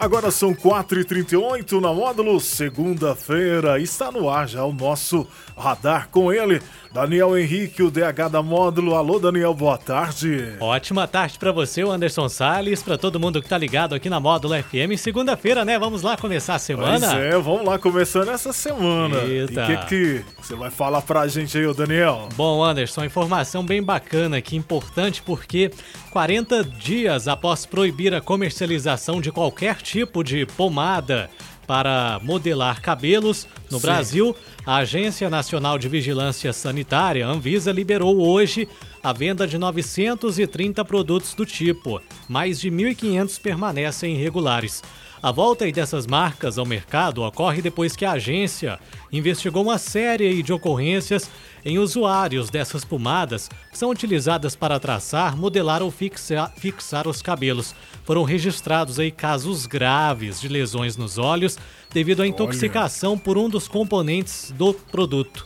Agora são 4h38 na módulo, segunda-feira. Está no ar já o nosso radar com ele, Daniel Henrique, o DH da módulo. Alô, Daniel, boa tarde. Ótima tarde para você, Anderson Salles, para todo mundo que tá ligado aqui na módulo FM. Segunda-feira, né? Vamos lá começar a semana? Pois é, vamos lá começando essa semana. Eita. E o que, que você vai falar pra gente aí, Daniel? Bom, Anderson, informação bem bacana aqui, importante, porque 40 dias após proibir a comercialização de qualquer tipo de pomada para modelar cabelos no Sim. Brasil, a Agência Nacional de Vigilância Sanitária, Anvisa, liberou hoje a venda de 930 produtos do tipo. Mais de 1.500 permanecem irregulares. A volta dessas marcas ao mercado ocorre depois que a agência investigou uma série de ocorrências em usuários dessas pomadas que são utilizadas para traçar, modelar ou fixa- fixar os cabelos. Foram registrados aí casos graves de lesões nos olhos devido à intoxicação por um dos componentes do produto.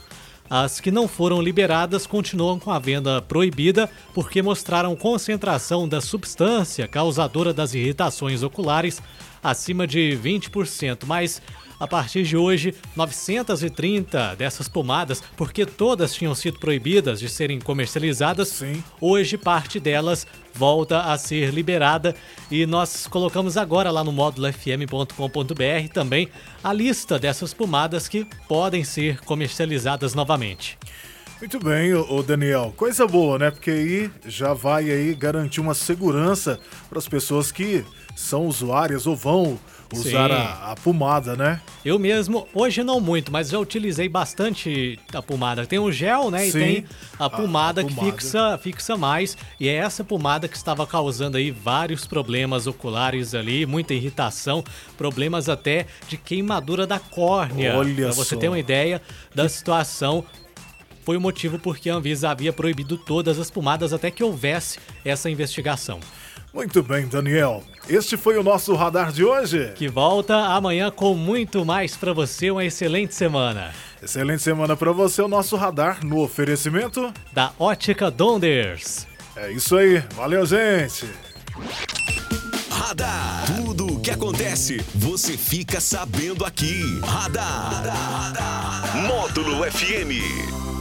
As que não foram liberadas continuam com a venda proibida porque mostraram concentração da substância causadora das irritações oculares acima de 20%, mas a partir de hoje, 930 dessas pomadas, porque todas tinham sido proibidas de serem comercializadas, Sim. hoje parte delas volta a ser liberada e nós colocamos agora lá no módulo fm.com.br também a lista dessas pomadas que podem ser comercializadas novamente. Muito bem, ô Daniel. Coisa boa, né? Porque aí já vai aí garantir uma segurança para as pessoas que são usuárias ou vão usar a, a pomada, né? Eu mesmo, hoje não muito, mas já utilizei bastante a pomada. Tem o gel, né? Sim, e tem a a- pomada, a que pomada. fixa, fixa mais. E é essa pomada que estava causando aí vários problemas oculares ali, muita irritação, problemas até de queimadura da córnea. Olha pra você só. ter uma ideia da situação. Foi o motivo porque a Anvisa havia proibido todas as pomadas até que houvesse essa investigação. Muito bem, Daniel. Este foi o nosso radar de hoje. Que volta amanhã com muito mais pra você. Uma excelente semana. Excelente semana para você, o nosso radar no oferecimento. da Ótica Donders. É isso aí. Valeu, gente. Radar. Tudo o que acontece, você fica sabendo aqui. Radar. Módulo FM.